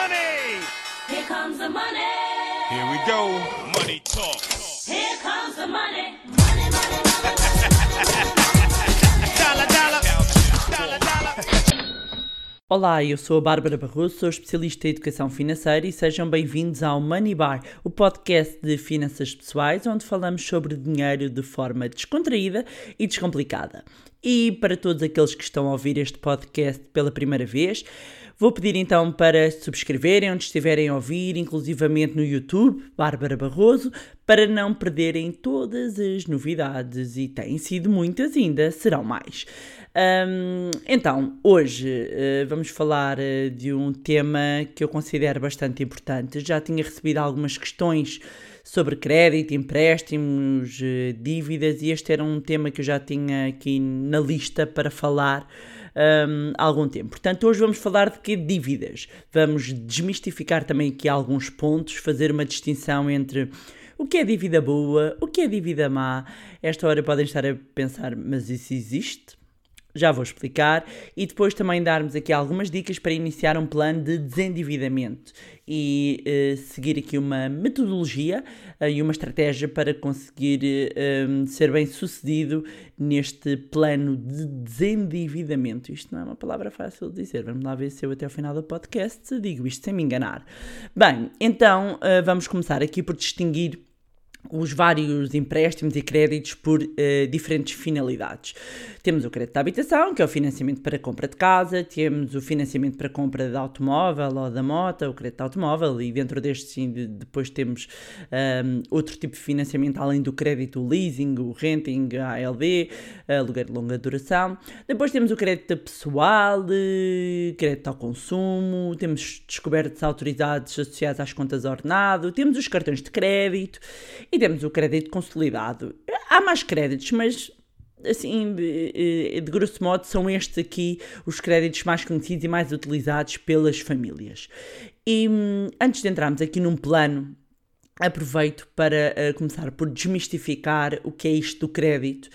money. Here comes the money. Here we go. Money talk. Here comes the money. Money, money, money. Dollar, dollar. Dollar, dollar. Olá, eu sou a Bárbara Barroso, sou especialista em educação financeira e sejam bem-vindos ao Money Bar, o podcast de finanças pessoais onde falamos sobre dinheiro de forma descontraída e descomplicada. E para todos aqueles que estão a ouvir este podcast pela primeira vez, vou pedir então para subscreverem onde estiverem a ouvir, inclusivamente no YouTube, Bárbara Barroso, para não perderem todas as novidades e têm sido muitas, ainda serão mais. Hum, então, hoje uh, vamos falar uh, de um tema que eu considero bastante importante. Já tinha recebido algumas questões sobre crédito, empréstimos, uh, dívidas, e este era um tema que eu já tinha aqui na lista para falar um, há algum tempo. Portanto, hoje vamos falar de que dívidas. Vamos desmistificar também aqui alguns pontos, fazer uma distinção entre o que é dívida boa, o que é dívida má. Esta hora podem estar a pensar, mas isso existe? Já vou explicar e depois também darmos aqui algumas dicas para iniciar um plano de desendividamento e uh, seguir aqui uma metodologia uh, e uma estratégia para conseguir uh, ser bem sucedido neste plano de desendividamento. Isto não é uma palavra fácil de dizer, vamos lá ver se eu até ao final do podcast digo isto sem me enganar. Bem, então vamos começar aqui por distinguir os vários empréstimos e créditos por uh, diferentes finalidades. Temos o crédito de habitação, que é o financiamento para compra de casa, temos o financiamento para compra de automóvel ou da moto, o crédito de automóvel, e dentro deste sim, de, depois temos um, ehm, outro tipo de financiamento além do crédito, leasing, o renting, a ALD, aluguer de longa duração. Depois temos o crédito pessoal, eh, crédito ao consumo, temos descobertas autorizados associados às contas ordenado, temos os cartões de crédito e temos o crédito consolidado. Há mais créditos, mas assim, de, de, grosso modo, são estes aqui os créditos mais conhecidos e mais utilizados pelas famílias. E hum, antes de entrarmos aqui num plano, aproveito para uh, começar por desmistificar o que é isto do crédito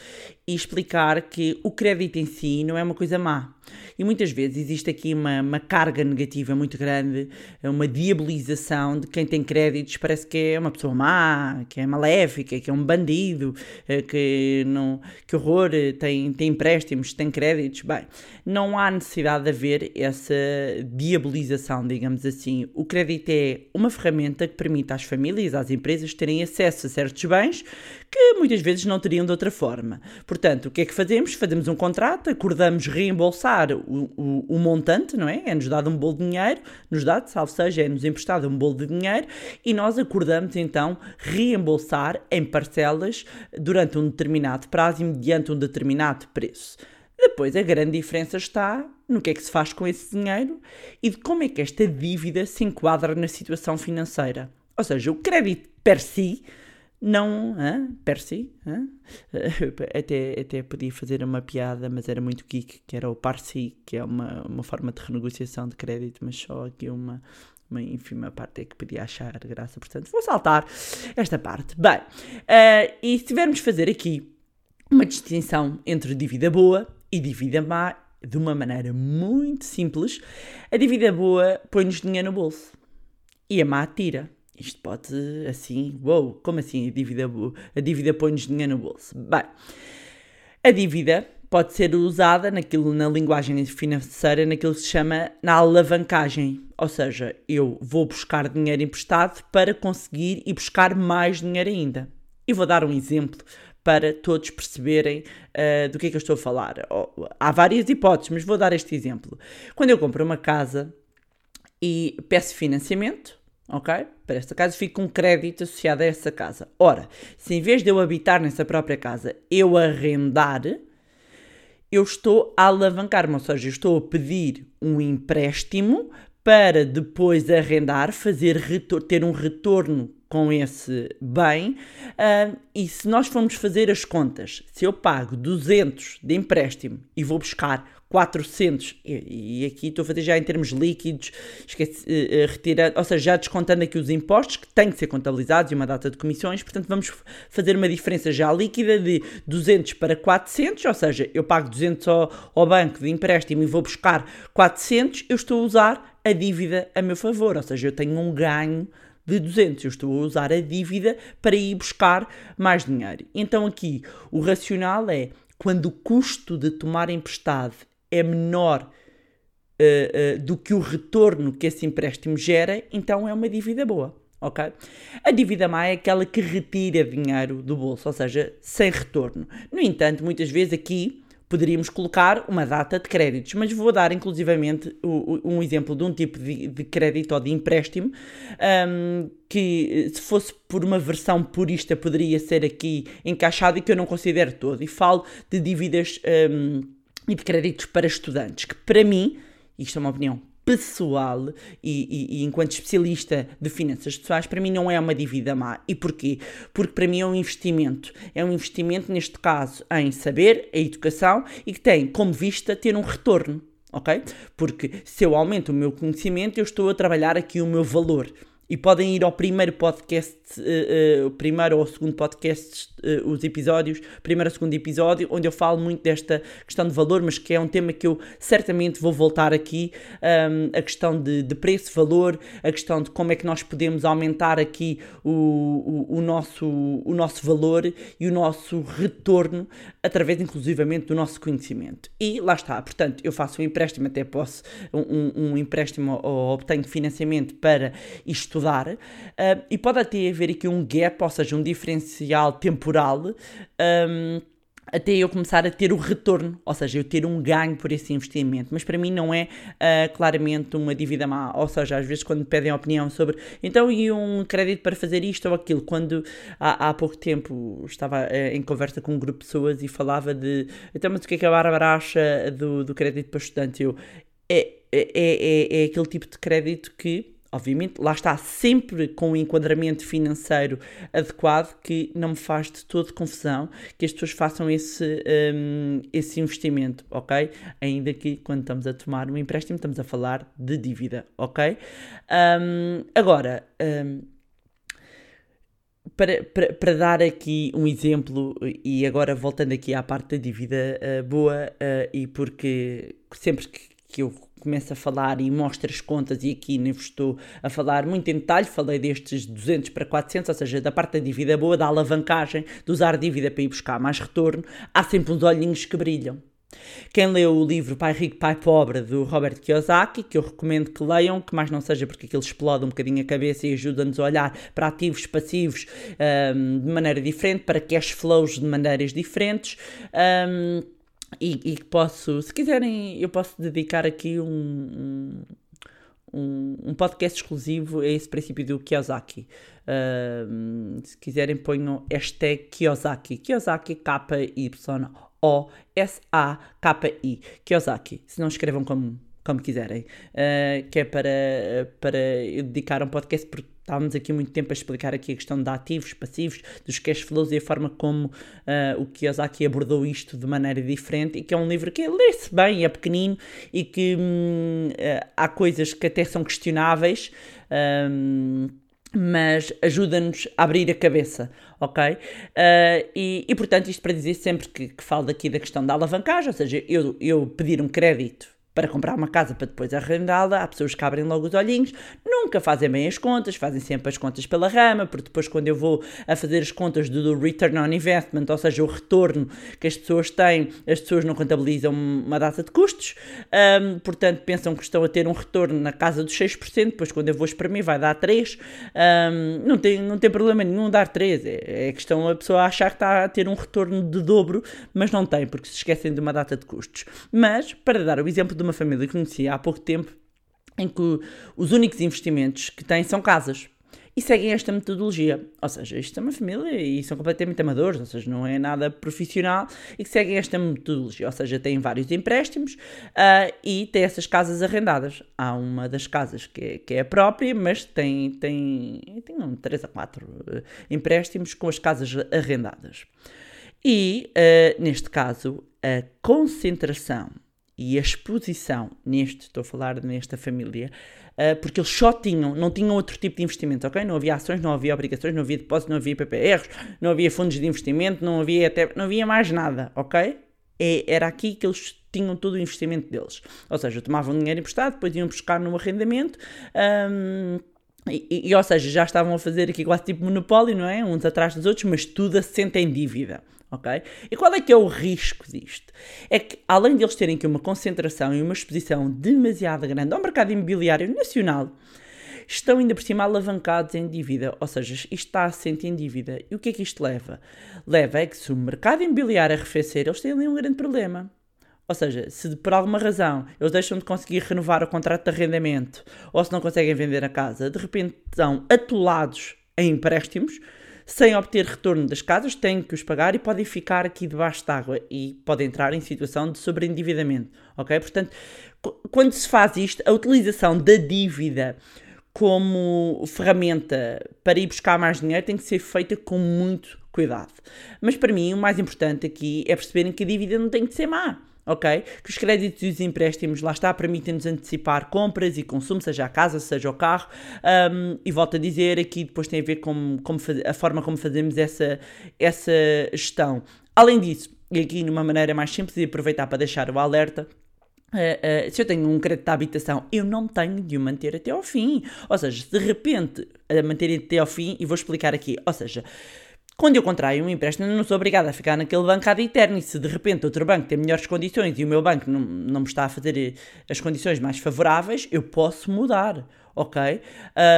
e explicar que o crédito em si não é uma coisa má. E muitas vezes existe aqui uma, uma carga negativa muito grande, uma diabolização de quem tem créditos, parece que é uma pessoa má, que é maléfica, que é um bandido, eh, que, não, que horror, tem, tem empréstimos, tem créditos. Bem, não há necessidade de haver essa diabolização, digamos assim. O crédito é uma ferramenta que permite às famílias, às empresas, terem acesso a certos bens que muitas vezes não teriam de outra forma. Portanto, o que é que fazemos? Fazemos um contrato, acordamos reembolsar o, o, o montante, não é? É-nos dado um bolo de dinheiro, nos dado, salvo seja, é-nos emprestado um bolo de dinheiro e nós acordamos então reembolsar em parcelas durante um determinado prazo e mediante um determinado preço. Depois a grande diferença está no que é que se faz com esse dinheiro e de como é que esta dívida se enquadra na situação financeira. Ou seja, o crédito per si não, hã? Percy? Até, até podia fazer uma piada, mas era muito geek, que era o Parsi, que é uma, uma forma de renegociação de crédito, mas só aqui uma, uma ínfima parte é que podia achar graça, portanto vou saltar esta parte. Bem, uh, e se tivermos fazer aqui uma distinção entre dívida boa e dívida má, de uma maneira muito simples, a dívida boa põe-nos dinheiro no bolso e a má tira. Isto pode, assim, uou, como assim a dívida, a dívida põe-nos dinheiro no bolso? Bem, a dívida pode ser usada naquilo, na linguagem financeira, naquilo que se chama na alavancagem. Ou seja, eu vou buscar dinheiro emprestado para conseguir e buscar mais dinheiro ainda. E vou dar um exemplo para todos perceberem uh, do que é que eu estou a falar. Oh, há várias hipóteses, mas vou dar este exemplo. Quando eu compro uma casa e peço financiamento, ok? Para esta casa fica um crédito associado a essa casa. Ora, se em vez de eu habitar nessa própria casa, eu arrendar, eu estou a alavancar-me, ou seja, eu estou a pedir um empréstimo para depois arrendar, fazer ter um retorno com esse bem. Uh, e se nós formos fazer as contas, se eu pago 200 de empréstimo e vou buscar 400, e, e aqui estou a fazer já em termos líquidos, esqueci, uh, retirando, ou seja, já descontando aqui os impostos que têm que ser contabilizados e uma data de comissões, portanto vamos fazer uma diferença já líquida de 200 para 400, ou seja, eu pago 200 ao, ao banco de empréstimo e vou buscar 400, eu estou a usar a dívida a meu favor, ou seja, eu tenho um ganho de 200. Eu estou a usar a dívida para ir buscar mais dinheiro. Então aqui o racional é quando o custo de tomar emprestado é menor uh, uh, do que o retorno que esse empréstimo gera, então é uma dívida boa. ok? A dívida má é aquela que retira dinheiro do bolso, ou seja, sem retorno. No entanto, muitas vezes aqui poderíamos colocar uma data de créditos, mas vou dar inclusivamente um exemplo de um tipo de, crédito ou de empréstimo um, que, se fosse por uma versão purista, poderia ser aqui encaixado e que eu não considero todo. E falo de dívidas um, e de créditos para estudantes, que para mim, isto é uma opinião pessoal e, e, e, enquanto especialista de finanças pessoais, para mim não é uma dívida má. E porquê? Porque para mim é um investimento. É um investimento, neste caso, em saber, a educação e que tem como vista ter um retorno. Ok? Porque se eu aumento o meu conhecimento, eu estou a trabalhar aqui o meu valor. E podem ir ao primeiro podcast, uh, uh, primeiro ou segundo podcast, uh, os episódios, primeiro ou segundo episódio, onde eu falo muito desta questão de valor, mas que é um tema que eu certamente vou voltar aqui, um, a questão de, de preço, valor, a questão de como é que nós podemos aumentar aqui o, o, o, nosso, o nosso valor e o nosso retorno, através inclusivamente do nosso conhecimento. E lá está, portanto, eu faço um empréstimo, até posso, um, um empréstimo ou obtenho financiamento para isto estudar, uh, e pode até haver aqui um gap, ou seja, um diferencial temporal. Um, até eu começar a ter o retorno, ou seja, eu ter um ganho por esse investimento. Mas para mim não é uh, claramente uma dívida má. Ou seja, às vezes quando pedem opinião sobre então e um crédito para fazer isto ou aquilo, quando há, há pouco tempo estava uh, em conversa com um grupo de pessoas e falava de então, mas o que é que a Bárbara acha do, do crédito para estudante? Eu, é, é, é, é aquele tipo de crédito que Obviamente, lá está sempre com o enquadramento financeiro adequado que não me faz de toda confusão que as pessoas façam esse, um, esse investimento, ok? Ainda que quando estamos a tomar um empréstimo estamos a falar de dívida, ok? Um, agora, um, para, para, para, dar aqui um exemplo, e agora voltando aqui à parte da dívida uh, boa, uh, e porque sempre que, que eu começa a falar e mostra as contas, e aqui nem estou a falar muito em detalhe, falei destes 200 para 400, ou seja, da parte da dívida boa, da alavancagem, de usar dívida para ir buscar mais retorno, há sempre uns olhinhos que brilham. Quem leu o livro Pai Rico, Pai Pobre, do Robert Kiyosaki, que eu recomendo que leiam, que mais não seja porque aquilo explode um bocadinho a cabeça e ajuda-nos a olhar para ativos passivos um, de maneira diferente, para cash flows de maneiras diferentes. Um, e, e posso, se quiserem, eu posso dedicar aqui um, um, um podcast exclusivo a esse princípio do Kiyosaki. Uh, se quiserem, ponham hashtag Kiyosaki. Kiyosaki, K-Y-O-S-A-K-I. Kiyosaki. Se não escrevam como, como quiserem. Uh, que é para, para eu dedicar um podcast porque Estávamos aqui muito tempo a explicar aqui a questão de ativos, passivos, dos cash flows e a forma como uh, o Kiyosaki abordou isto de maneira diferente e que é um livro que lê-se bem, é pequenino e que hum, uh, há coisas que até são questionáveis. Um, mas ajuda-nos a abrir a cabeça, ok? Uh, e, e, portanto, isto para dizer sempre que, que falo aqui da questão da alavancagem, ou seja, eu, eu pedir um crédito para comprar uma casa para depois arrendá-la, há pessoas que abrem logo os olhinhos, nunca fazem bem as contas, fazem sempre as contas pela rama, porque depois quando eu vou a fazer as contas do, do return on investment, ou seja, o retorno que as pessoas têm, as pessoas não contabilizam uma data de custos, um, portanto pensam que estão a ter um retorno na casa dos 6%, depois quando eu vou mim vai dar 3%, um, não, tem, não tem problema nenhum dar 3%, é, é questão a pessoa achar que está a ter um retorno de dobro, mas não tem, porque se esquecem de uma data de custos. Mas, para dar o exemplo de uma família que conheci há pouco tempo em que os únicos investimentos que têm são casas. E seguem esta metodologia. Ou seja, isto é uma família e são completamente amadores, ou seja, não é nada profissional e que seguem esta metodologia. Ou seja, têm vários empréstimos uh, e têm essas casas arrendadas. Há uma das casas que é, que é a própria, mas tem, tem, tem um, 3 a 4 uh, empréstimos com as casas arrendadas. E, uh, neste caso, a concentração e a exposição neste, estou a falar nesta família, uh, porque eles só tinham, não tinham outro tipo de investimento, ok? Não havia ações, não havia obrigações, não havia depósitos, não havia PPRs, não havia fundos de investimento, não havia até, não havia mais nada, ok? É, era aqui que eles tinham todo o investimento deles. Ou seja, tomavam dinheiro emprestado, depois iam buscar no arrendamento. Um, e, e, ou seja, já estavam a fazer aqui quase tipo monopólio, não é? Uns atrás dos outros, mas tudo assenta em dívida ok? E qual é que é o risco disto? É que, além de eles terem aqui uma concentração e uma exposição demasiado grande ao mercado imobiliário nacional, estão ainda por cima alavancados em dívida, ou seja, isto está assente em dívida. E o que é que isto leva? Leva é que se o mercado imobiliário arrefecer, eles têm ali um grande problema. Ou seja, se por alguma razão eles deixam de conseguir renovar o contrato de arrendamento ou se não conseguem vender a casa, de repente estão atolados em empréstimos sem obter retorno das casas, têm que os pagar e podem ficar aqui debaixo d'água e podem entrar em situação de sobreendividamento, ok? Portanto, quando se faz isto, a utilização da dívida como ferramenta para ir buscar mais dinheiro tem que ser feita com muito cuidado. Mas para mim, o mais importante aqui é perceberem que a dívida não tem que ser má ok? Que os créditos e os empréstimos, lá está, permitem-nos antecipar compras e consumo, seja a casa, seja o carro, um, e volto a dizer, aqui depois tem a ver com, a forma como fazemos essa, essa gestão. Além disso, e aqui numa maneira mais simples, e aproveitar para deixar o alerta, Uh, uh, se eu tenho um crédito de habitação, eu não tenho de o manter até ao fim. Ou seja, se de repente a manter até ao fim, e vou explicar aqui, ou seja, quando eu contraio um empréstimo, não sou obrigado a ficar naquele banco ad eterno. E se de repente outro banco tem melhores condições e o meu banco não, não me está a fazer eh, as condições mais favoráveis, eu posso mudar ok?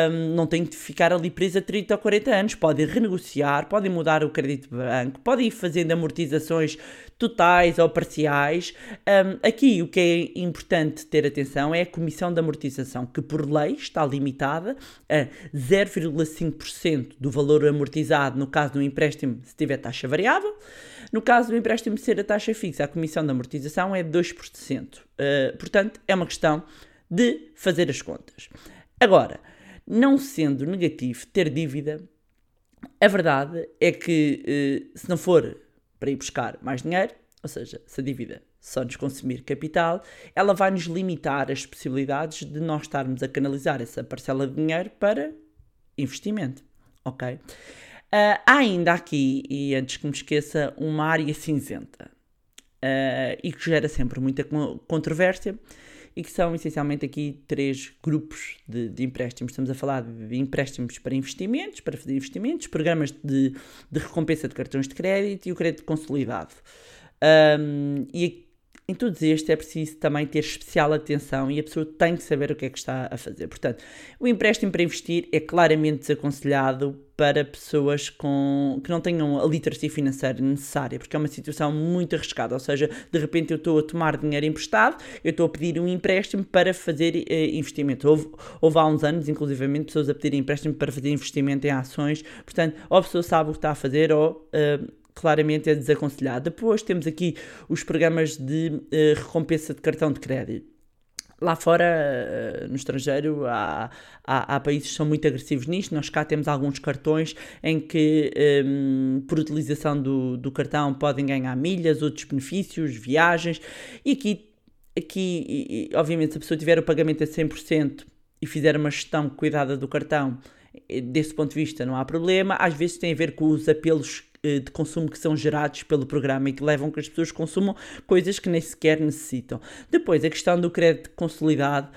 Um, não tem que ficar ali presa 30 ou 40 anos, pode renegociar, pode mudar o crédito de banco, pode ir fazendo amortizações totais ou parciais. Um, aqui o que é importante ter atenção é a comissão de amortização, que por lei está limitada a 0,5% do valor amortizado no caso do empréstimo se tiver taxa variável. No caso do empréstimo ser a taxa fixa, a comissão de amortização é 2%. Uh, portanto, é uma questão de fazer as contas. Agora, não sendo negativo ter dívida, a verdade é que eh, se não for para ir buscar mais dinheiro, ou seja, se a dívida só nos consumir capital, ela vai nos limitar as possibilidades de nós estarmos a canalizar essa parcela de dinheiro para investimento, ok? Uh, há ainda aqui, e antes que me esqueça, uma área cinzenta uh, e que gera sempre muita controvérsia, e que são essencialmente aqui três grupos de, de, empréstimos. Estamos a falar de empréstimos para investimentos, para fazer investimentos, programas de, de recompensa de cartões de crédito e o crédito consolidado. Um, e em todos estes é preciso também ter especial atenção e a pessoa tem que saber o que é que está a fazer. Portanto, o empréstimo para investir é claramente desaconselhado para pessoas com, que não tenham a literacia financeira necessária, porque é uma situação muito arriscada. Ou seja, de repente eu estou a tomar dinheiro emprestado, eu estou a pedir um empréstimo para fazer uh, investimento. Houve, houve há uns anos, inclusivamente, pessoas a pedir empréstimo para fazer investimento em ações. Portanto, ou a pessoa sabe o que está a fazer ou. Uh, claramente é desaconselhado. Depois temos aqui os programas de uh, recompensa de cartão de crédito. Lá fora, uh, no estrangeiro, há, há, há, países que são muito agressivos nisto. Nós cá temos alguns cartões em que, um, ehm, por utilização do, do cartão, podem ganhar milhas, outros benefícios, viagens. E aqui, aqui e, obviamente, se a pessoa tiver o pagamento a 100% e fizer uma gestão cuidada do cartão, eh, desse ponto de vista não há problema. Às vezes tem a ver com os apelos eh, de consumo que são gerados pelo programa e que levam que as pessoas consumam coisas que nem sequer necessitam. Depois, a questão do crédito consolidado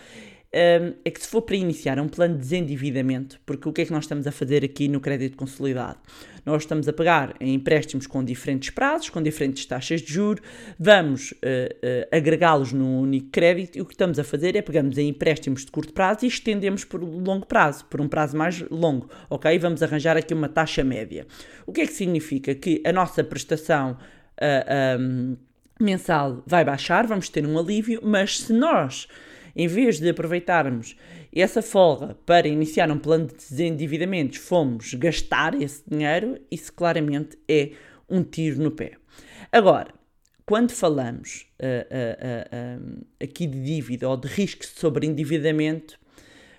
um, é que se for para iniciar um plano de desendividamento, porque o que é que nós estamos a fazer aqui no crédito consolidado? Nós estamos a pagar em empréstimos com diferentes prazos, com diferentes taxas de juros, vamos uh, uh, agregá-los num único crédito e o que estamos a fazer é pegamos em empréstimos de curto prazo e estendemos por longo prazo, por um prazo mais longo, ok? Vamos arranjar aqui uma taxa média. O que é que significa? Que a nossa prestação uh, um, mensal vai baixar, vamos ter um alívio, mas se nós em vez de aproveitarmos essa folga para iniciar um plano de desendividamentos, fomos gastar esse dinheiro, isso claramente é um tiro no pé. Agora, quando falamos uh, uh, uh, aqui de dívida ou de risco sobre endividamento,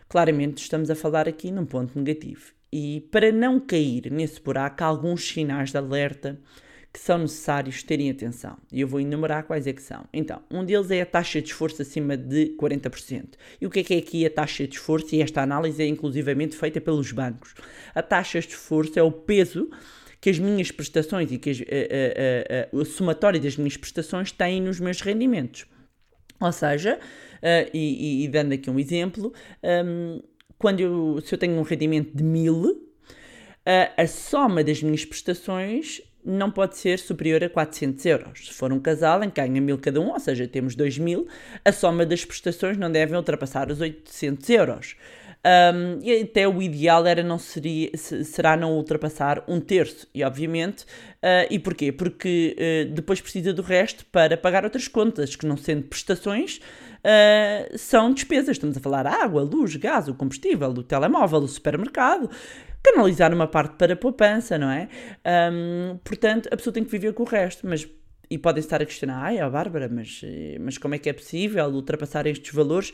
claramente estamos a falar aqui num ponto negativo. E para não cair nesse buraco, há alguns sinais de alerta que são necessários terem atenção. E eu vou enumerar quais é que são. Então, um deles é a taxa de esforço acima de 40%. E o que é que é aqui a taxa de esforço? E esta análise é inclusivamente feita pelos bancos. A taxa de esforço é o peso que as minhas prestações e que as, a, a, a, a somatória das minhas prestações têm nos meus rendimentos. Ou seja, uh, e, e, dando aqui um exemplo, um, quando eu, se eu tenho um rendimento de 1000, uh, a soma das minhas prestações não pode ser superior a 400 euros. Se for um casal em que ganha 1000 cada um, ou seja, temos 2000, a soma das prestações não deve ultrapassar os 800 euros. Um, e até o ideal era não seria, será não ultrapassar um terço. E obviamente, uh, e porquê? Porque uh, depois precisa do resto para pagar outras contas, que não sendo prestações, uh, são despesas. Estamos a falar água, luz, gás, o combustível, o telemóvel, o supermercado canalizar uma parte para a poupança, não é? Um, portanto, a pessoa tem que viver com o resto, mas e podem estar a questionar, ai, a Bárbara, mas, mas como é que é possível ultrapassar estes valores?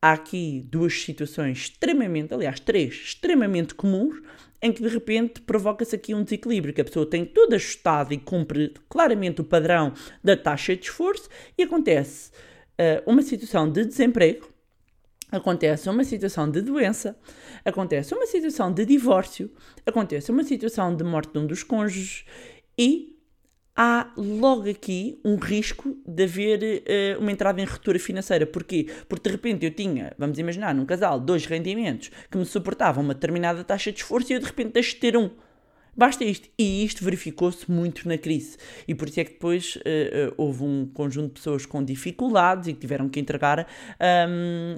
há aqui duas situações extremamente, aliás, três, extremamente comuns, em que de repente provoca-se aqui um desequilíbrio, que a pessoa tem tudo ajustado e cumpre claramente o padrão da taxa de esforço e acontece uh, uma situação de desemprego, acontece uma situação de doença, acontece uma situação de divórcio, acontece uma situação de morte de um dos cônjuges e há logo aqui um risco de haver uh, uma entrada em ruptura financeira. Porquê? Porque de repente eu tinha, vamos imaginar, num casal, dois rendimentos que me suportavam uma determinada taxa de esforço e eu de repente deixo de ter um. Basta isto. E isto verificou-se muito na crise. E por isso é que depois uh, uh, houve um conjunto de pessoas com dificuldades e que tiveram que entregar um,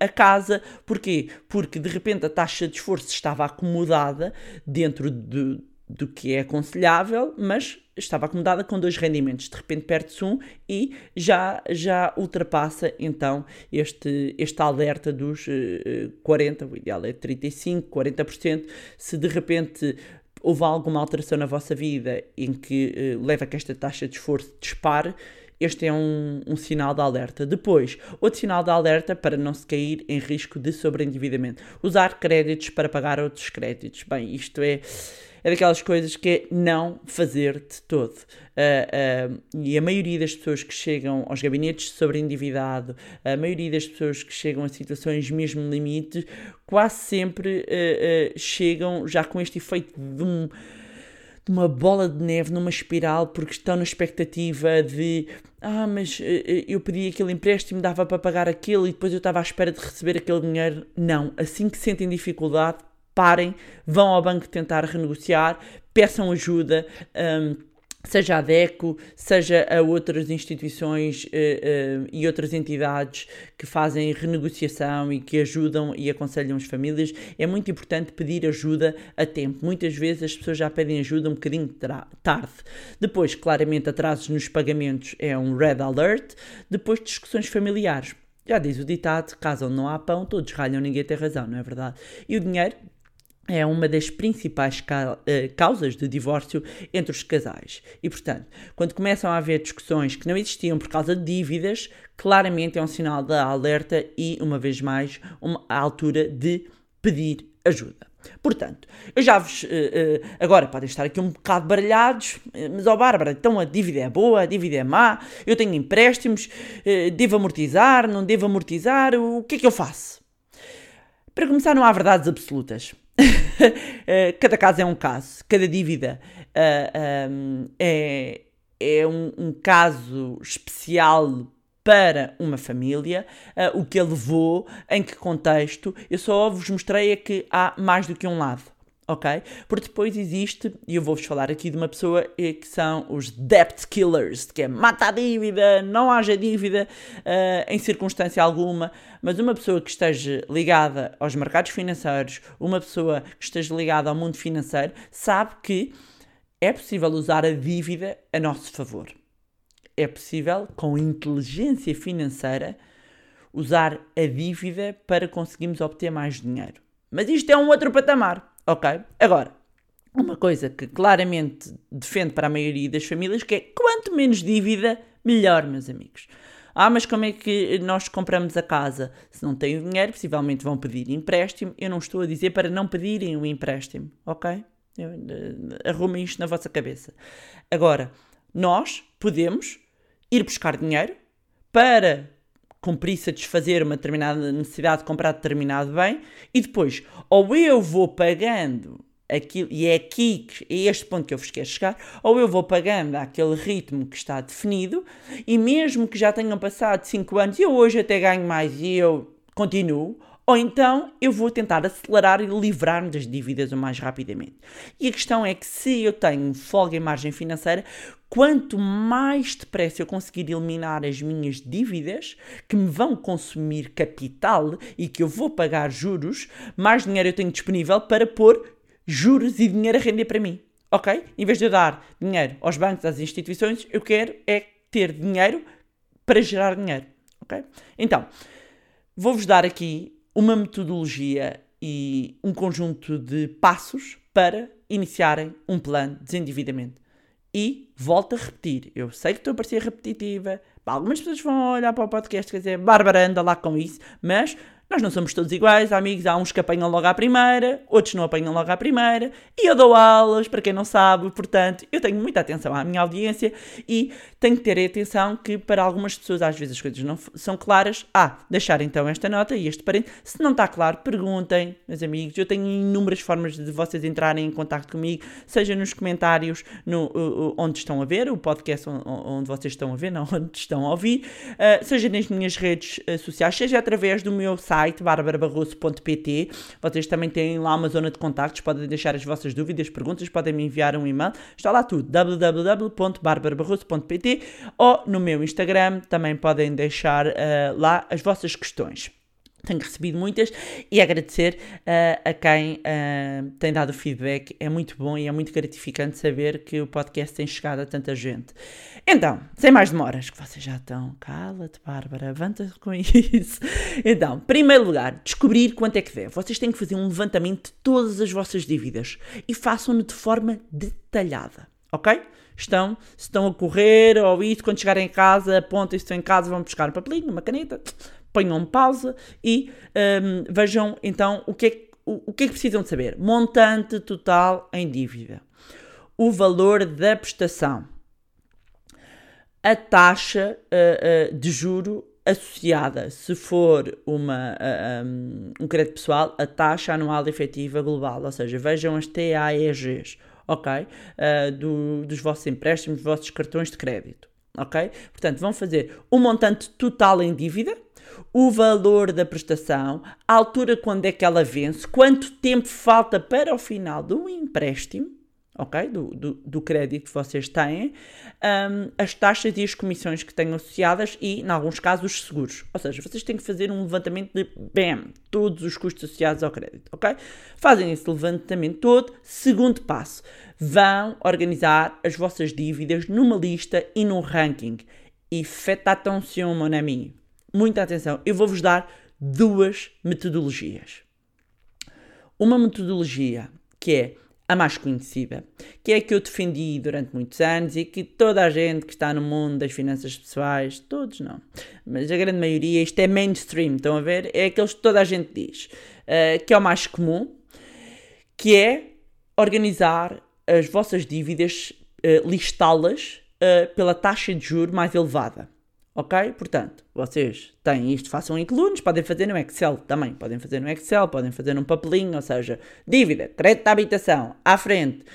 a casa. Porquê? Porque de repente a taxa de esforço estava acomodada dentro de do que é aconselhável, mas estava acomodada com dois rendimentos. De repente perde-se um e já, já ultrapassa então este, este alerta dos uh, 40%, o ideal é 35%, 40%. Se de repente houve alguma alteração na vossa vida em que uh, leva a que esta taxa de esforço dispare, este é um, um, sinal de alerta. Depois, outro sinal de alerta para não se cair em risco de sobreendividamento. Usar créditos para pagar outros créditos. Bem, isto é é daquelas coisas que é não fazer de todo. Uh, uh, e a maioria das pessoas que chegam aos gabinetes sobre endividado, a maioria das pessoas que chegam a situações mesmo limites, quase sempre uh, chegam já com este efeito de um bola de neve numa espiral porque estão na expectativa de ah, mas eu pedi aquele empréstimo, dava para pagar aquele e depois eu estava à espera de receber aquele dinheiro. Não, assim que sentem dificuldade, parem, vão ao banco tentar renegociar, peçam ajuda. Um, seja a DECO, seja a outras instituições uh, uh, e outras entidades que fazem renegociação e que ajudam e aconselham as famílias, é muito importante pedir ajuda a tempo. Muitas vezes as pessoas já pedem ajuda um bocadinho tarde. Depois, claramente, atrasos nos pagamentos é um red alert. Depois, discussões familiares. Já diz o ditado: caso não há pão, todos ralham, ninguém tem razão, não é verdade? E o dinheiro é uma das principais eh, causas de divórcio entre os casais. E, portanto, quando começam a haver discussões que não existiam por causa de dívidas, claramente é um sinal de alerta e, uma vez mais, uma altura de pedir ajuda. Portanto, eu já vos. Uh, uh, agora podem estar aqui um bocado baralhados, mas ó oh, Bárbara, então a dívida é boa, a dívida é má, eu tenho empréstimos, uh, devo amortizar, não devo amortizar, o que é que eu faço? Para começar, não há verdades absolutas. Eh, cada caso é um caso, cada dívida uh, eh, um, é, é um, um, caso especial para uma família, uh, o que ele levou, em que contexto. Eu só vos mostrei é que há mais do que um lado ok? Porque depois existe, e eu vou-vos falar aqui de uma pessoa eh, que são os debt killers, que é mata a dívida, não haja dívida uh, em circunstância alguma, mas uma pessoa que esteja ligada aos mercados financeiros, uma pessoa que esteja ligada ao mundo financeiro, sabe que é possível usar a dívida a nosso favor. É possível, com inteligência financeira, usar a dívida para conseguirmos obter mais dinheiro. Mas isto é um outro patamar. Ok? Agora, uma coisa que claramente defende para a maioria das famílias que é quanto menos dívida, melhor, meus amigos. Ah, mas como é que nós compramos a casa? Se não têm dinheiro, possivelmente vão pedir empréstimo. Eu não estou a dizer para não pedirem o empréstimo, ok? Eh, Arrumem isto na vossa cabeça. Agora, nós podemos ir buscar dinheiro para cumprir satisfazer uma determinada necessidade de comprar determinado bem e depois, ou eu vou pagando aquilo, e é aqui, é este ponto que eu vos quero chegar, ou eu vou pagando àquele ritmo que está definido e mesmo que já tenham passado 5 anos e eu hoje até ganho mais e eu continuo, ou então eu vou tentar acelerar e livrar-me das dívidas o mais rapidamente. E a questão é que se eu tenho folga em margem financeira, quanto mais depressa eu conseguir eliminar as minhas dívidas, que me vão consumir capital e que eu vou pagar juros, mais dinheiro eu tenho disponível para pôr juros e dinheiro a render para mim. Ok? Em vez de eu dar dinheiro aos bancos, às instituições, eu quero é ter dinheiro para gerar dinheiro. Ok? Então, vou-vos dar aqui uma metodologia e um conjunto de passos para iniciarem um plano de desendividamento. E volto a repetir, eu sei que estou a parecer repetitiva, algumas pessoas vão olhar para o podcast e dizer Bárbara anda lá com isso, mas nós não somos todos iguais, amigos. Há uns que apanham logo à primeira, outros não apanham logo à primeira. E eu dou aulas, para quem não sabe, portanto, eu tenho muita atenção à minha audiência e tenho que ter atenção que para algumas pessoas às vezes as coisas não são claras. Ah, deixar então esta nota e este parente. Se não está claro, perguntem, meus amigos. Eu tenho inúmeras formas de vocês entrarem em contato comigo, seja nos comentários no, uh, onde estão a ver, o podcast onde vocês estão a ver, não onde estão a ouvir, uh, seja nas minhas redes uh, sociais, seja através do meu site site barbarabarroso.pt. Vocês também têm lá uma zona de contactos, podem deixar as vossas dúvidas, perguntas, podem me enviar um e-mail. Está lá tudo, www.barbarabarroso.pt ou no meu Instagram também podem deixar uh, lá as vossas questões. Tenho recebido muitas e agradecer uh, a quem uh, tem dado feedback. É muito bom e é muito gratificante saber que o podcast tem chegado a tanta gente. Então, sem mais demoras, que vocês já estão. Cala-te, Bárbara, levanta-te com isso. Então, primeiro lugar, descobrir quanto é que deve. Vocês têm que fazer um levantamento de todas as vossas dívidas e façam-no de forma detalhada, ok? Estão, se estão a correr ou isso, quando chegarem em casa, apontem se estão em casa, vão buscar um papelinho, uma caneta ponham pausa e um, vejam então o que, é, o, o que é que precisam de saber. Montante total em dívida. O valor da prestação. A taxa uh, uh, de juro associada, se for uma, uh, um, um crédito pessoal, a taxa anual efetiva global, ou seja, vejam as TAEGs, ok? Do, dos vossos empréstimos, dos vossos cartões de crédito, ok? Portanto, vão fazer o montante total em dívida, o valor da prestação, a altura quando é que ela vence, quanto tempo falta para o final do empréstimo, ok? Do, do, do crédito que vocês têm, um, as taxas e as comissões que têm associadas e, em alguns casos, os seguros. Ou seja, vocês têm que fazer um levantamento de, bam, todos os custos associados ao crédito, ok? Fazem esse levantamento todo. Segundo passo, vão organizar as vossas dívidas numa lista e num ranking. E faites attention, mon ami muita atenção. Eu vou-vos dar duas metodologias. Uma metodologia que é a mais conhecida, que é a que eu defendi durante muitos anos e que toda a gente que está no mundo das finanças pessoais, todos não, mas a grande maioria, isto é mainstream, estão a ver? É aqueles que toda a gente diz, uh, que é o mais comum, que é organizar as vossas dívidas, uh, listá-las uh, pela taxa de juro mais elevada. Ok? Portanto, vocês têm isto, façam em colunas, podem fazer no Excel também. Podem fazer no Excel, podem fazer num papelinho, ou seja, dívida, crédito de habitação, à frente.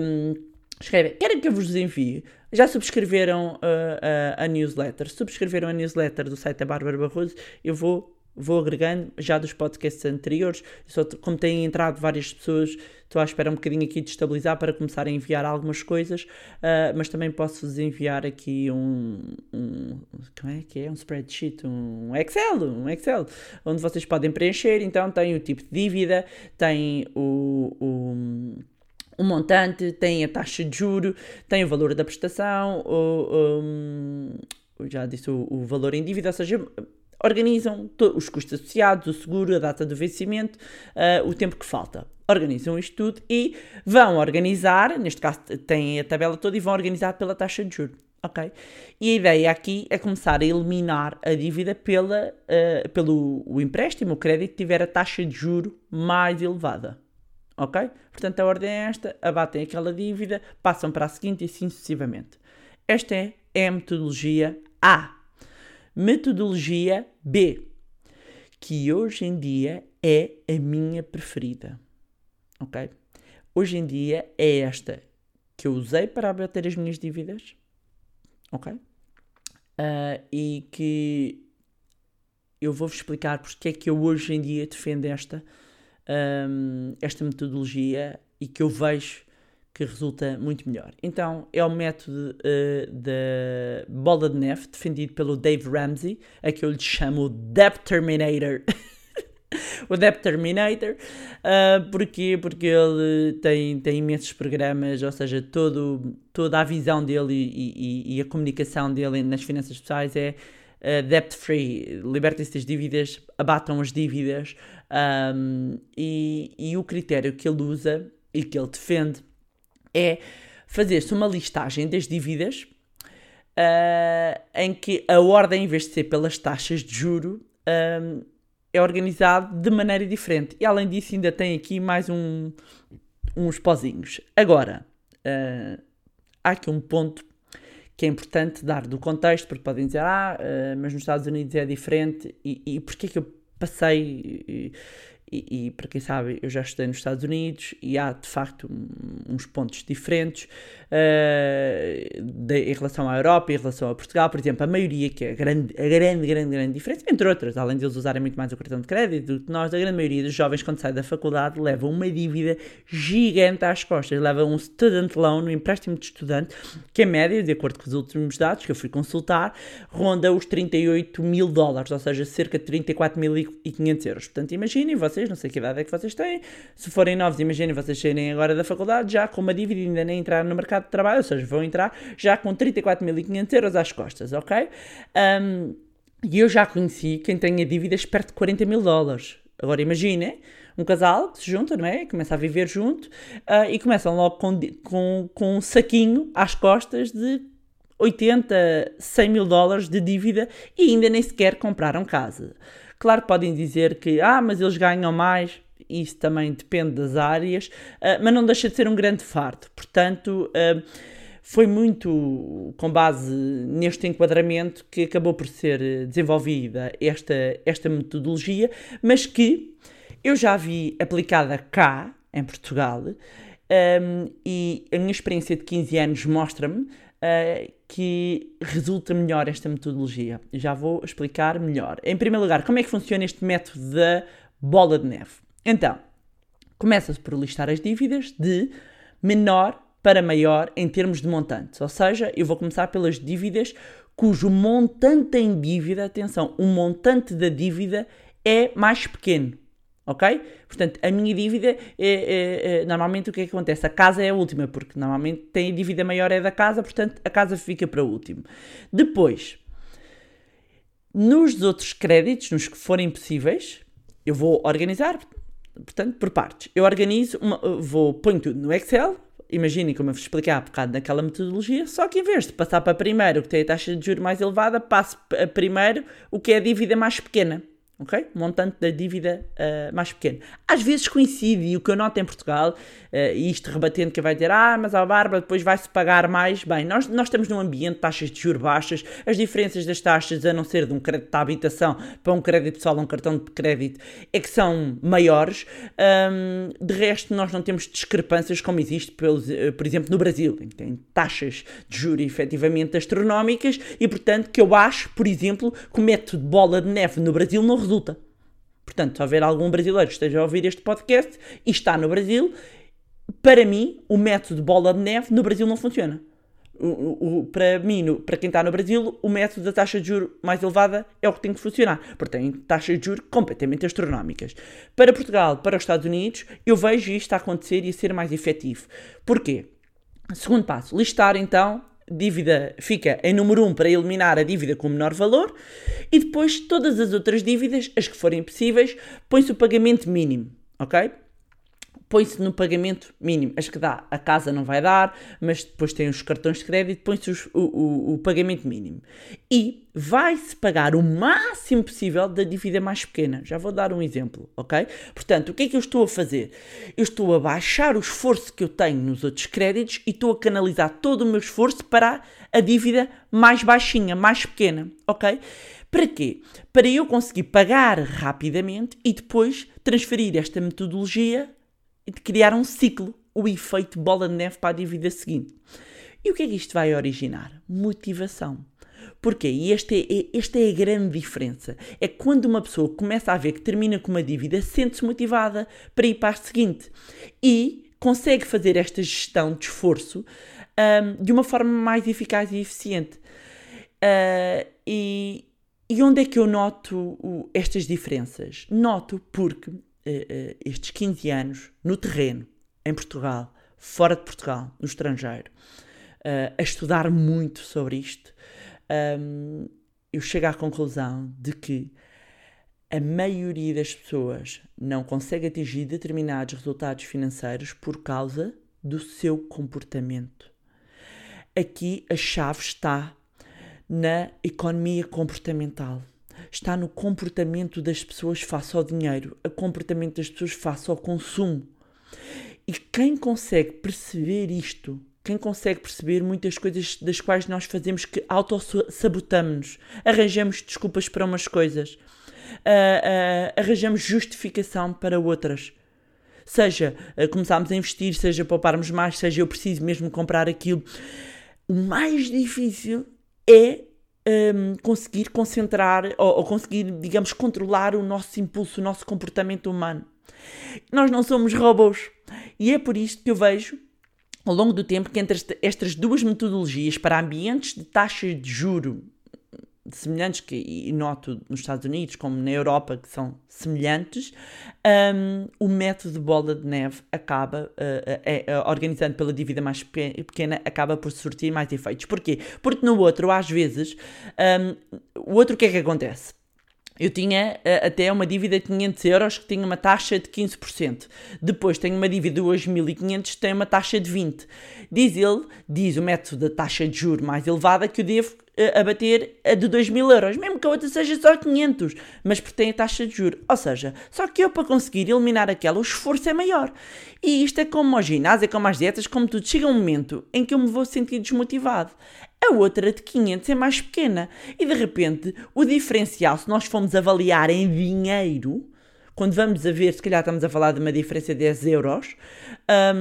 Um, escrevem, querem que eu vos envie? Já subscreveram uh, uh, a newsletter? Subscreveram a newsletter do site da Bárbara Barroso? Eu vou vou agregando já dos podcasts anteriores. Só, como têm entrado várias pessoas, estou à espera um bocadinho aqui de estabilizar para começar a enviar algumas coisas, uh, mas também posso-vos enviar aqui um, um, como é que é? Um spreadsheet, um Excel, um Excel, onde vocês podem preencher. Então tem o tipo de dívida, tem o, o o montante, tem a taxa de juro, tem o valor da prestação, o, já disse o, o valor em dívida, ou seja, organizam os custos associados, o seguro, a data do vencimento, uh, o tempo que falta. Organizam isto tudo e vão organizar, neste caso têm a tabela toda e vão organizar pela taxa de juros. Ok? E a ideia aqui é começar a eliminar a dívida pela, uh, pelo o empréstimo, o crédito, que tiver a taxa de juro mais elevada. ok? Portanto, a ordem é esta, abatem aquela dívida, passam para a seguinte e assim sucessivamente. Esta é, é a metodologia A. Metodologia B, que hoje em dia é a minha preferida, ok? Hoje em dia é esta que eu usei para abater as minhas dívidas, ok? Ah, e que eu vou-vos explicar porque é que eu hoje em dia defendo esta, hum, esta metodologia e que eu vejo que resulta muito melhor. Então, é o método uh, da bola de neve, defendido pelo Dave Ramsey, a que eu lhe chamo Debt Terminator. o Debt Terminator. Uh, porquê? Porque ele tem, tem imensos programas, ou seja, todo, toda a visão dele e, e, e a comunicação dele nas finanças pessoais é uh, debt free, libertem-se das dívidas, abatam as dívidas um, e, e o critério que ele usa e que ele defende é fazer-se uma listagem das dívidas uh, em que a ordem, em vez de ser pelas taxas de juro, um, é organizado de maneira diferente. E além disso, ainda tem aqui mais um, uns pozinhos. Agora, uh, há aqui um ponto que é importante dar do contexto, porque podem dizer, ah, mas nos Estados Unidos é diferente, e, e porquê que eu passei e, e, para quem sabe, eu já estudei nos Estados Unidos e há de facto uns pontos diferentes uh, de, em relação à Europa e em relação a Portugal. Por exemplo, a maioria, que é a grande, a grande, grande, grande diferença, entre outras, além de eles usarem muito mais o cartão de crédito do que nós, a grande maioria dos jovens, quando saem da faculdade, levam uma dívida gigante às costas. Levam um student loan, um empréstimo de estudante, que em média, de acordo com os últimos dados que eu fui consultar, ronda os 38 mil dólares, ou seja, cerca de 34.500 euros. Portanto, imaginem vocês vocês, não sei que idade é que vocês têm. Se forem novos, imaginem vocês saírem agora da faculdade já com uma dívida e ainda nem entrar no mercado de trabalho, ou seja, vão entrar já com 34.500 euros às costas, ok? Um, e eu já conheci quem tenha dívidas perto de 40 mil dólares. Agora imaginem um casal que se junta, não é? Começa a viver junto uh, e começam logo com, com, com um saquinho às costas de 80, 100 mil dólares de dívida e ainda nem sequer compraram casa. Claro podem dizer que, ah, mas eles ganham mais, isso também depende das áreas, uh, mas não deixa de ser um grande fardo. Portanto, uh, foi muito com base neste enquadramento que acabou por ser desenvolvida esta, esta metodologia, mas que eu já vi aplicada cá, em Portugal, e a minha experiência de 15 anos mostra-me que resulta melhor esta metodologia. Já vou explicar melhor. Em primeiro lugar, como é que funciona este método da bola de neve? Então, começa-se por listar as dívidas de menor para maior em termos de montantes. Ou seja, eu vou começar pelas dívidas cujo montante em dívida, atenção, o montante da dívida é mais pequeno ok? Portanto, a minha dívida, é, é, é, normalmente o que, é que acontece? A casa é a última, porque normalmente tem a dívida maior é da casa, portanto a casa fica para o último. Depois, nos outros créditos, nos que forem possíveis, eu vou organizar, portanto, por partes. Eu organizo, uma, vou, ponho tudo no Excel, imaginem como eu vos expliquei há bocado naquela metodologia, só que em vez de passar para primeiro o que tem a taxa de juros mais elevada, passo a primeiro o que é a dívida mais pequena ok? Montante da dívida uh, mais pequeno. Às vezes coincide, e o que eu noto em Portugal, uh, e isto rebatendo que vai dizer, ah, mas a barba depois vai-se pagar mais. Bem, nós, nós estamos num ambiente de taxas de juros baixas, as diferenças das taxas, a não ser de um crédito de habitação para um crédito pessoal, um cartão de crédito, é que são maiores. Um, de resto, nós não temos discrepâncias como existe, pelos, uh, por exemplo, no Brasil, em que tem taxas de juros efetivamente astronómicas, e portanto que eu acho, por exemplo, que o método bola de neve no Brasil não resulta. Portanto, se houver algum brasileiro que esteja a ouvir este podcast e está no Brasil, para mim, o método bola de neve no Brasil não funciona. O, o, para mim, no, para quem está no Brasil, o método da taxa de juros mais elevada é o que tem que funcionar, porque tem taxas de juros completamente astronómicas. Para Portugal, para os Estados Unidos, eu vejo isto a acontecer e a ser mais efetivo. Porquê? Segundo passo, listar então dívida fica em número 1 um para eliminar a dívida com menor valor e depois todas as outras dívidas, as que forem possíveis, põe-se o pagamento mínimo, ok? Põe-se no pagamento mínimo. As que dá, a casa não vai dar, mas depois tem os cartões de crédito, põe-se o, o- o pagamento mínimo. E vai-se pagar o máximo possível da dívida mais pequena. Já vou dar um exemplo, ok? Portanto, o que é que eu estou a fazer? Eu estou a baixar o esforço que eu tenho nos outros créditos e estou a canalizar todo o meu esforço para a dívida mais baixinha, mais pequena, ok? Para quê? Para eu conseguir pagar rapidamente e depois transferir esta metodologia e de criar um ciclo, o efeito bola de neve para a dívida seguinte. E o que é que isto vai originar? Motivação. Porquê? E esta é, esta é a grande diferença. É quando uma pessoa começa a ver que termina com uma dívida, sente-se motivada para ir para a seguinte. E consegue fazer esta gestão de esforço ahm, de uma forma mais eficaz e eficiente. Ah, e, e onde é que eu noto o- estas diferenças? Noto porque eh, estes 15 anos no terreno, em Portugal, fora de Portugal, no estrangeiro, eh, a estudar muito sobre isto, ahm, eu chego à conclusão de que a maioria das pessoas não consegue atingir determinados resultados financeiros por causa do seu comportamento. Aqui a chave está na economia comportamental. Está no comportamento das pessoas face ao dinheiro, o comportamento das pessoas face ao consumo. E quem consegue perceber isto, quem consegue perceber muitas coisas das quais nós fazemos que auto-sabotamos-nos, arranjamos desculpas para umas coisas, ah, ah, arranjamos justificação para outras. Seja ah, começarmos a investir, seja pouparmos mais, seja eu preciso mesmo comprar aquilo. O mais difícil é hum, conseguir concentrar ou, ou conseguir, digamos, controlar o nosso impulso, o nosso comportamento humano. Nós não somos robôs. E é por isto que eu vejo, ao longo do tempo, que entre esta- estas duas metodologias para ambientes de taxas de juro semelhantes, que e noto nos Estados Unidos como na Europa, que são semelhantes, hum, o método de bola de neve acaba, eh, eh, eh, organizando pela dívida mais pe- pequena, acaba por surtir mais efeitos. Porquê? Porque no outro, às vezes, hum, o outro o que é que acontece? Eu tinha eh, até uma dívida de 500 euros que tinha uma taxa de 15%. Depois tenho uma dívida de 2.500 que tem uma taxa de 20%. Diz ele, diz o método da taxa de juro mais elevada que eu devo eh, abater a de 2.000 euros, mesmo que a outra seja só 500, mas porque tem a taxa de juro. Ou seja, só que eu para conseguir eliminar aquela, o esforço é maior. E isto é como ao ginásio, é como às dietas, como tudo. Chega um momento em que eu me vou sentir desmotivado. A outra de 500 é mais pequena. E de repente, o diferencial, se nós formos avaliar em dinheiro, quando vamos a ver, se calhar estamos a falar de uma diferença de 10 euros,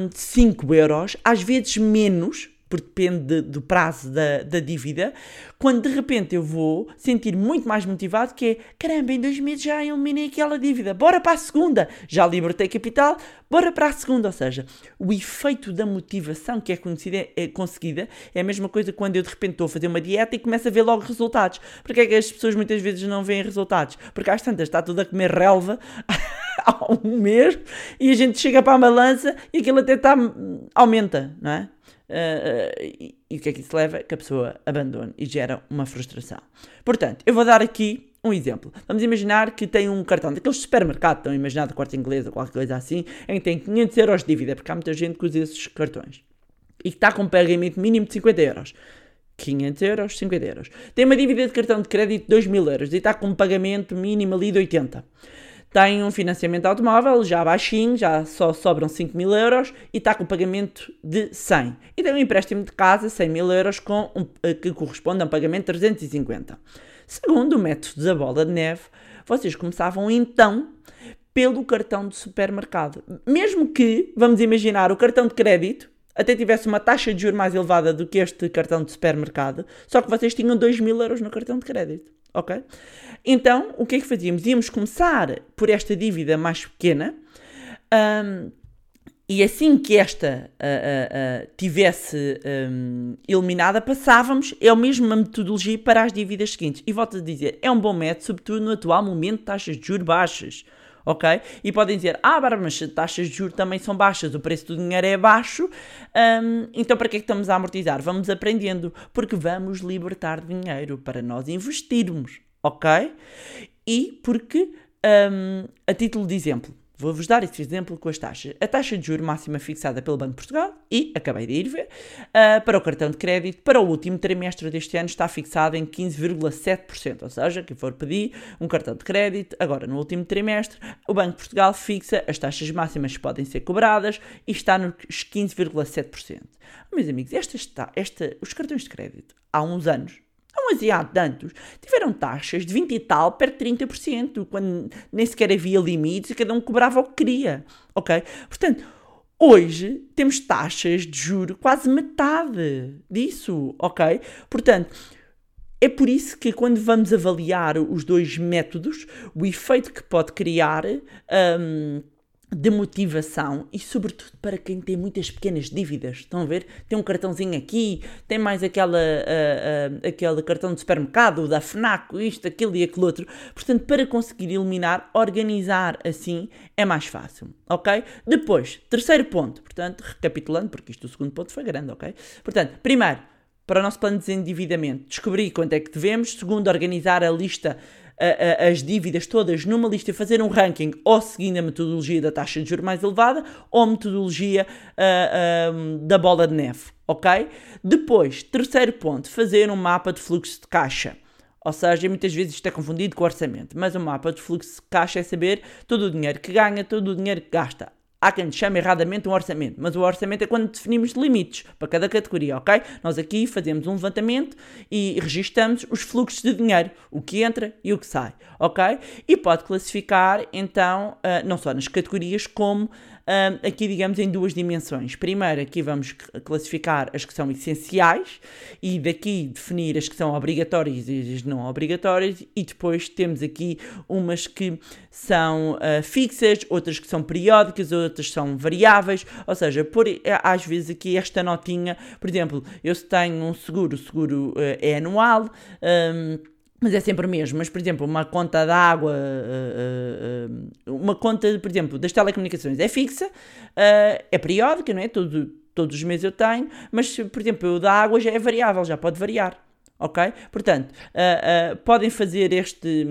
de 5 euros, às vezes menos, porque depende de- do prazo da, da dívida, quando de repente eu vou sentir muito mais motivado, que é, caramba, em dois meses já eliminei aquela dívida, bora para a segunda, já libertei capital, bora para a segunda, ou seja, o efeito da motivação que é, conhecida, é conseguida é a mesma coisa quando eu de repente estou a fazer uma dieta e começo a ver logo resultados. Porque é que as pessoas muitas vezes não veem resultados? Porque às tantas está tudo a comer relva há um mês e a gente chega para a balança e aquilo até está, aumenta, não é? Ah, ah, e, e o que é que isso leva? Que a pessoa abandone e gera uma frustração. Portanto, eu vou dar aqui um exemplo. Vamos imaginar que tem um cartão daqueles supermercado, estão a imaginar do corte inglês ou qualquer coisa assim, em que tem 500 euros de dívida, porque há muita gente que usa esses cartões. E que está com um pagamento mínimo de 50 euros. 500 euros, 50 euros. Tem uma dívida de cartão de crédito de 2 mil euros e está com um pagamento mínimo ali de 80. Tem um financiamento automóvel já baixinho, já só sobram 5 mil euros e está com um pagamento de 100. E tem um empréstimo de casa, 100 mil euros, com um- eh, que corresponde a um pagamento de 350. Segundo o método da bola de neve, vocês começavam então pelo cartão de supermercado. Mesmo que, vamos imaginar, o cartão de crédito até tivesse uma taxa de juros mais elevada do que este cartão de supermercado, só que vocês tinham 2 mil euros no cartão de crédito, ok? Então, o que é que fazíamos? Íamos começar por esta dívida mais pequena, ahm, e assim que esta ah, ah, tivesse ahm, eliminada, passávamos, é a mesma metodologia para as dívidas seguintes. E volto a dizer, é um bom método, sobretudo no atual momento de taxas de juros baixas. Ok? E podem dizer, ah, Bárbara, mas as taxas de juros também são baixas, o preço do dinheiro é baixo, hum, então para que é que estamos a amortizar? Vamos aprendendo, porque vamos libertar dinheiro para nós investirmos, ok? E porque, hum, a título de exemplo, Vou-vos dar esse exemplo com as taxas. A taxa de juros máxima fixada pelo Banco de Portugal, e acabei de ir ver, uh, para o cartão de crédito, para o último trimestre deste ano está fixada em 15,7%. Ou seja, quem for pedir um cartão de crédito, agora no último trimestre, o Banco de Portugal fixa as taxas máximas que podem ser cobradas e está nos 15,7%. Meus amigos, esta está, esta, os cartões de crédito, há uns anos, e há tantos, tiveram taxas de 20 e tal, de 30%, quando nem sequer havia limites e cada um cobrava o que queria, ok? Portanto, hoje temos taxas de juro quase metade disso, ok? Portanto, é por isso que quando vamos avaliar os dois métodos, o efeito que pode criar um, de motivação e, sobretudo, para quem tem muitas pequenas dívidas. Estão a ver? Tem um cartãozinho aqui, tem mais aquela, uh, uh, aquele cartão de supermercado, da FNAC, isto, aquilo e aquele outro. Portanto, para conseguir eliminar, organizar assim é mais fácil, ok? Depois, terceiro ponto, portanto, recapitulando, porque isto o segundo ponto foi grande, ok? Portanto, primeiro, para o nosso plano de desendividamento, descobrir quanto é que devemos. Segundo, organizar a lista a, a, as dívidas todas numa lista e fazer um ranking ou seguindo a metodologia da taxa de juros mais elevada ou a metodologia uh, da bola de neve, ok? Depois, terceiro ponto, fazer um mapa de fluxo de caixa. Ou seja, muitas vezes isto é confundido com orçamento, mas o mapa de fluxo de caixa é saber todo o dinheiro que ganha, todo o dinheiro que gasta. Há quem chame erradamente um orçamento, mas o orçamento é quando definimos limites para cada categoria, ok? Nós aqui fazemos um levantamento e registamos os fluxos de dinheiro, o que entra e o que sai, ok? E pode classificar, então, uh, não só nas categorias, como aqui, digamos, em duas dimensões. Primeiro, aqui vamos classificar as que são essenciais e daqui definir as que são obrigatórias e as não obrigatórias, e depois temos aqui umas que são uh, fixas, outras que são periódicas, outras são variáveis, ou seja, por, às vezes aqui esta notinha, por exemplo, eu se tenho um seguro, o seguro uh, é anual. Um, mas é sempre o mesmo. Mas, por exemplo, uma conta de água, uh, uh, uh, uma conta, por exemplo, das telecomunicações é fixa, é periódica, não é? Todo, todos os meses eu tenho, mas, por exemplo, o da água já é variável, já pode variar ok? Portanto, uh, uh, podem fazer este,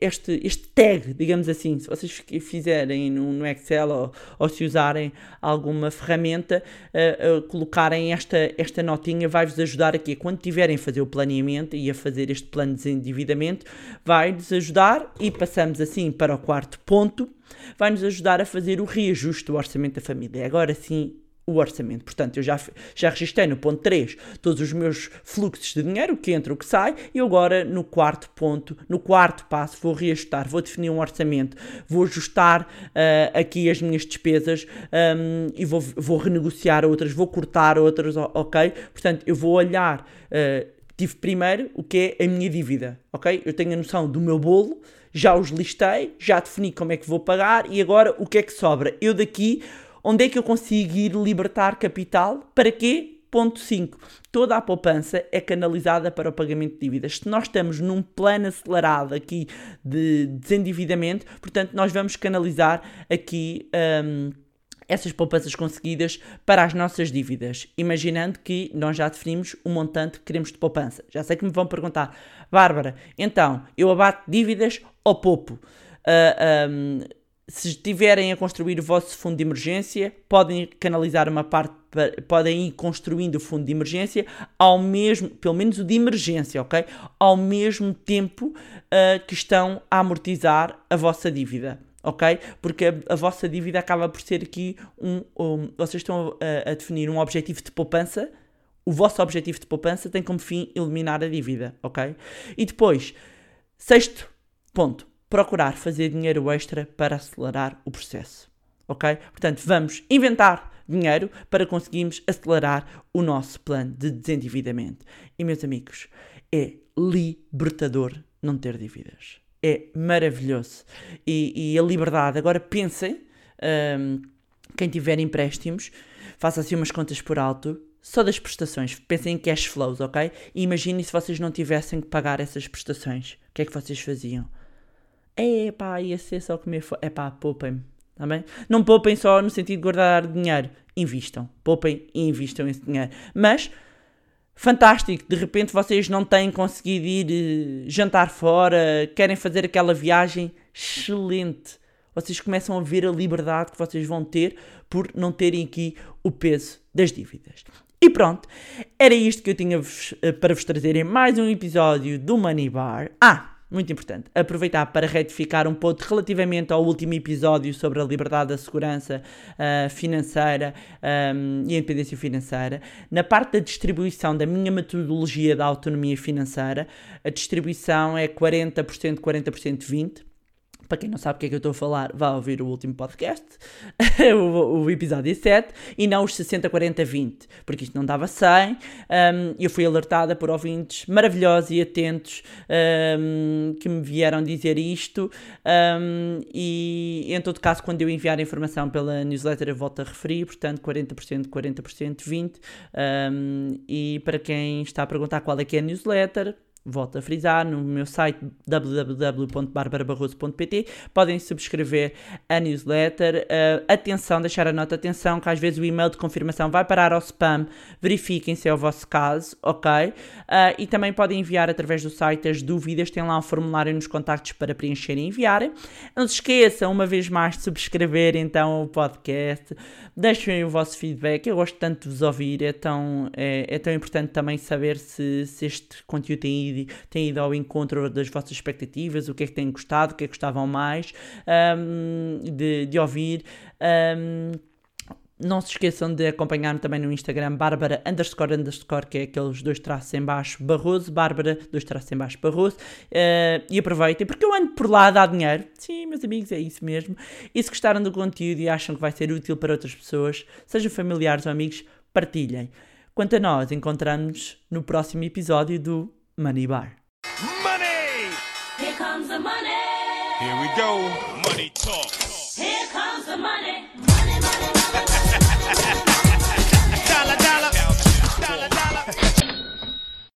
este, este tag, digamos assim, se vocês fizerem no, no Excel ou, ou, se usarem alguma ferramenta, uh, colocarem esta, esta notinha, vai-vos ajudar aqui, quando tiverem a fazer o planeamento e a fazer este plano de desendividamento, vai-vos ajudar e passamos assim para o quarto ponto, vai-nos ajudar a fazer o reajuste do orçamento da família. Agora sim o orçamento. Portanto, eu já, já registrei no ponto 3 todos os meus fluxos de dinheiro, o que entra, o que sai, e agora no quarto ponto, no quarto passo, vou reajustar, vou definir um orçamento, vou ajustar uh, aqui as minhas despesas um, e vou, vou renegociar outras, vou cortar outras, ok? Portanto, eu vou olhar, uh, tive primeiro o que é a minha dívida, ok? Eu tenho a noção do meu bolo, já os listei, já defini como é que vou pagar e agora o que é que sobra? Eu daqui Onde é que eu consigo ir libertar capital? Para quê? Ponto 5. Toda a poupança é canalizada para o pagamento de dívidas. Se nós estamos num plano acelerado aqui de desendividamento, portanto, nós vamos canalizar aqui. Um, essas poupanças conseguidas para as nossas dívidas, imaginando que nós já definimos o montante que queremos de poupança. Já sei que me vão perguntar, Bárbara, então eu abato dívidas ou poupo? Uh, um, se estiverem a construir o vosso fundo de emergência, podem canalizar uma parte, podem ir construindo o fundo de emergência ao mesmo, pelo menos o de emergência, ok? Ao mesmo tempo uh, que estão a amortizar a vossa dívida. Ok? Porque a, a vossa dívida acaba por ser aqui um. um vocês estão a, a definir um objetivo de poupança o vosso objetivo de poupança tem como fim eliminar a dívida, ok? E depois, sexto ponto, procurar fazer dinheiro extra para acelerar o processo. Ok? Portanto, vamos inventar dinheiro para conseguirmos acelerar o nosso plano de desendividamento. E, meus amigos, é libertador não ter dívidas. É maravilhoso. E, e a liberdade. Agora pensem, um, quem tiver empréstimos, faça assim umas contas por alto, só das prestações. Pensem em cash flows, ok? E imaginem se vocês não tivessem que pagar essas prestações. O que é que vocês faziam? É pá, ia ser só comer fora. É pá, poupem-me. Tá bem? Não poupem só no sentido de guardar dinheiro. Invistam. Poupem e invistam esse dinheiro. Mas, fantástico, de repente vocês não têm conseguido ir uh, jantar fora, querem fazer aquela viagem. Excelente. vocês começam a ver a liberdade que vocês vão ter por não terem aqui o peso das dívidas. E pronto, era isto que eu tinha eh, para vos trazer em mais um episódio do Money Bar. Ah, muito importante, aproveitar para retificar um ponto relativamente ao último episódio sobre a liberdade, a segurança uh, financeira um, e a independência financeira. Na parte da distribuição da minha metodologia da autonomia financeira, a distribuição é 40%, 40%, 20%. Para quem não sabe o que é que eu estou a falar, vá ouvir o último podcast, o, o, episódio 7, e não os 60, 40, 20, porque isto não dava 100. Um, eu fui alertada por ouvintes maravilhosos e atentos um, que me vieram dizer isto, um, e em todo caso, quando eu enviar a informação pela newsletter, eu volto a referir, portanto, 40%, 40%, 20%. e para quem está a perguntar qual é que é a newsletter, volto a frisar, no meu site www.barbarabarroso.pt podem subscrever a newsletter. Uh, atenção, deixar a nota, atenção, que às vezes o e-mail de confirmação vai parar ao spam, verifiquem se é o vosso caso, ok? Uh, e também podem enviar através do site as dúvidas, tem lá um formulário nos contactos para preencher e enviarem. Não se esqueçam, uma vez mais, de subscrever então o podcast, deixem o vosso feedback, eu gosto tanto de vos ouvir, é tão, é, é tão importante também saber se, se este conteúdo tem ido, têm ido ao encontro das vossas expectativas, o que é que têm gostado, o que é que gostavam mais um, de, de ouvir. Um, não se esqueçam de acompanhar-me também no Instagram, Bárbara underscore underscore, que é aqueles dois traços em baixo, Barroso, Bárbara, dois traços em baixo, Barroso. Uh, e aproveitem, porque eu ando por lá a dar dinheiro. Sim, meus amigos, é isso mesmo. E se gostaram do conteúdo e acham que vai ser útil para outras pessoas, sejam familiares ou amigos, partilhem. Quanto a nós, encontramos no próximo episódio do Money Bar. Money! Here comes the money. Here we go. Money talk. Here comes the money.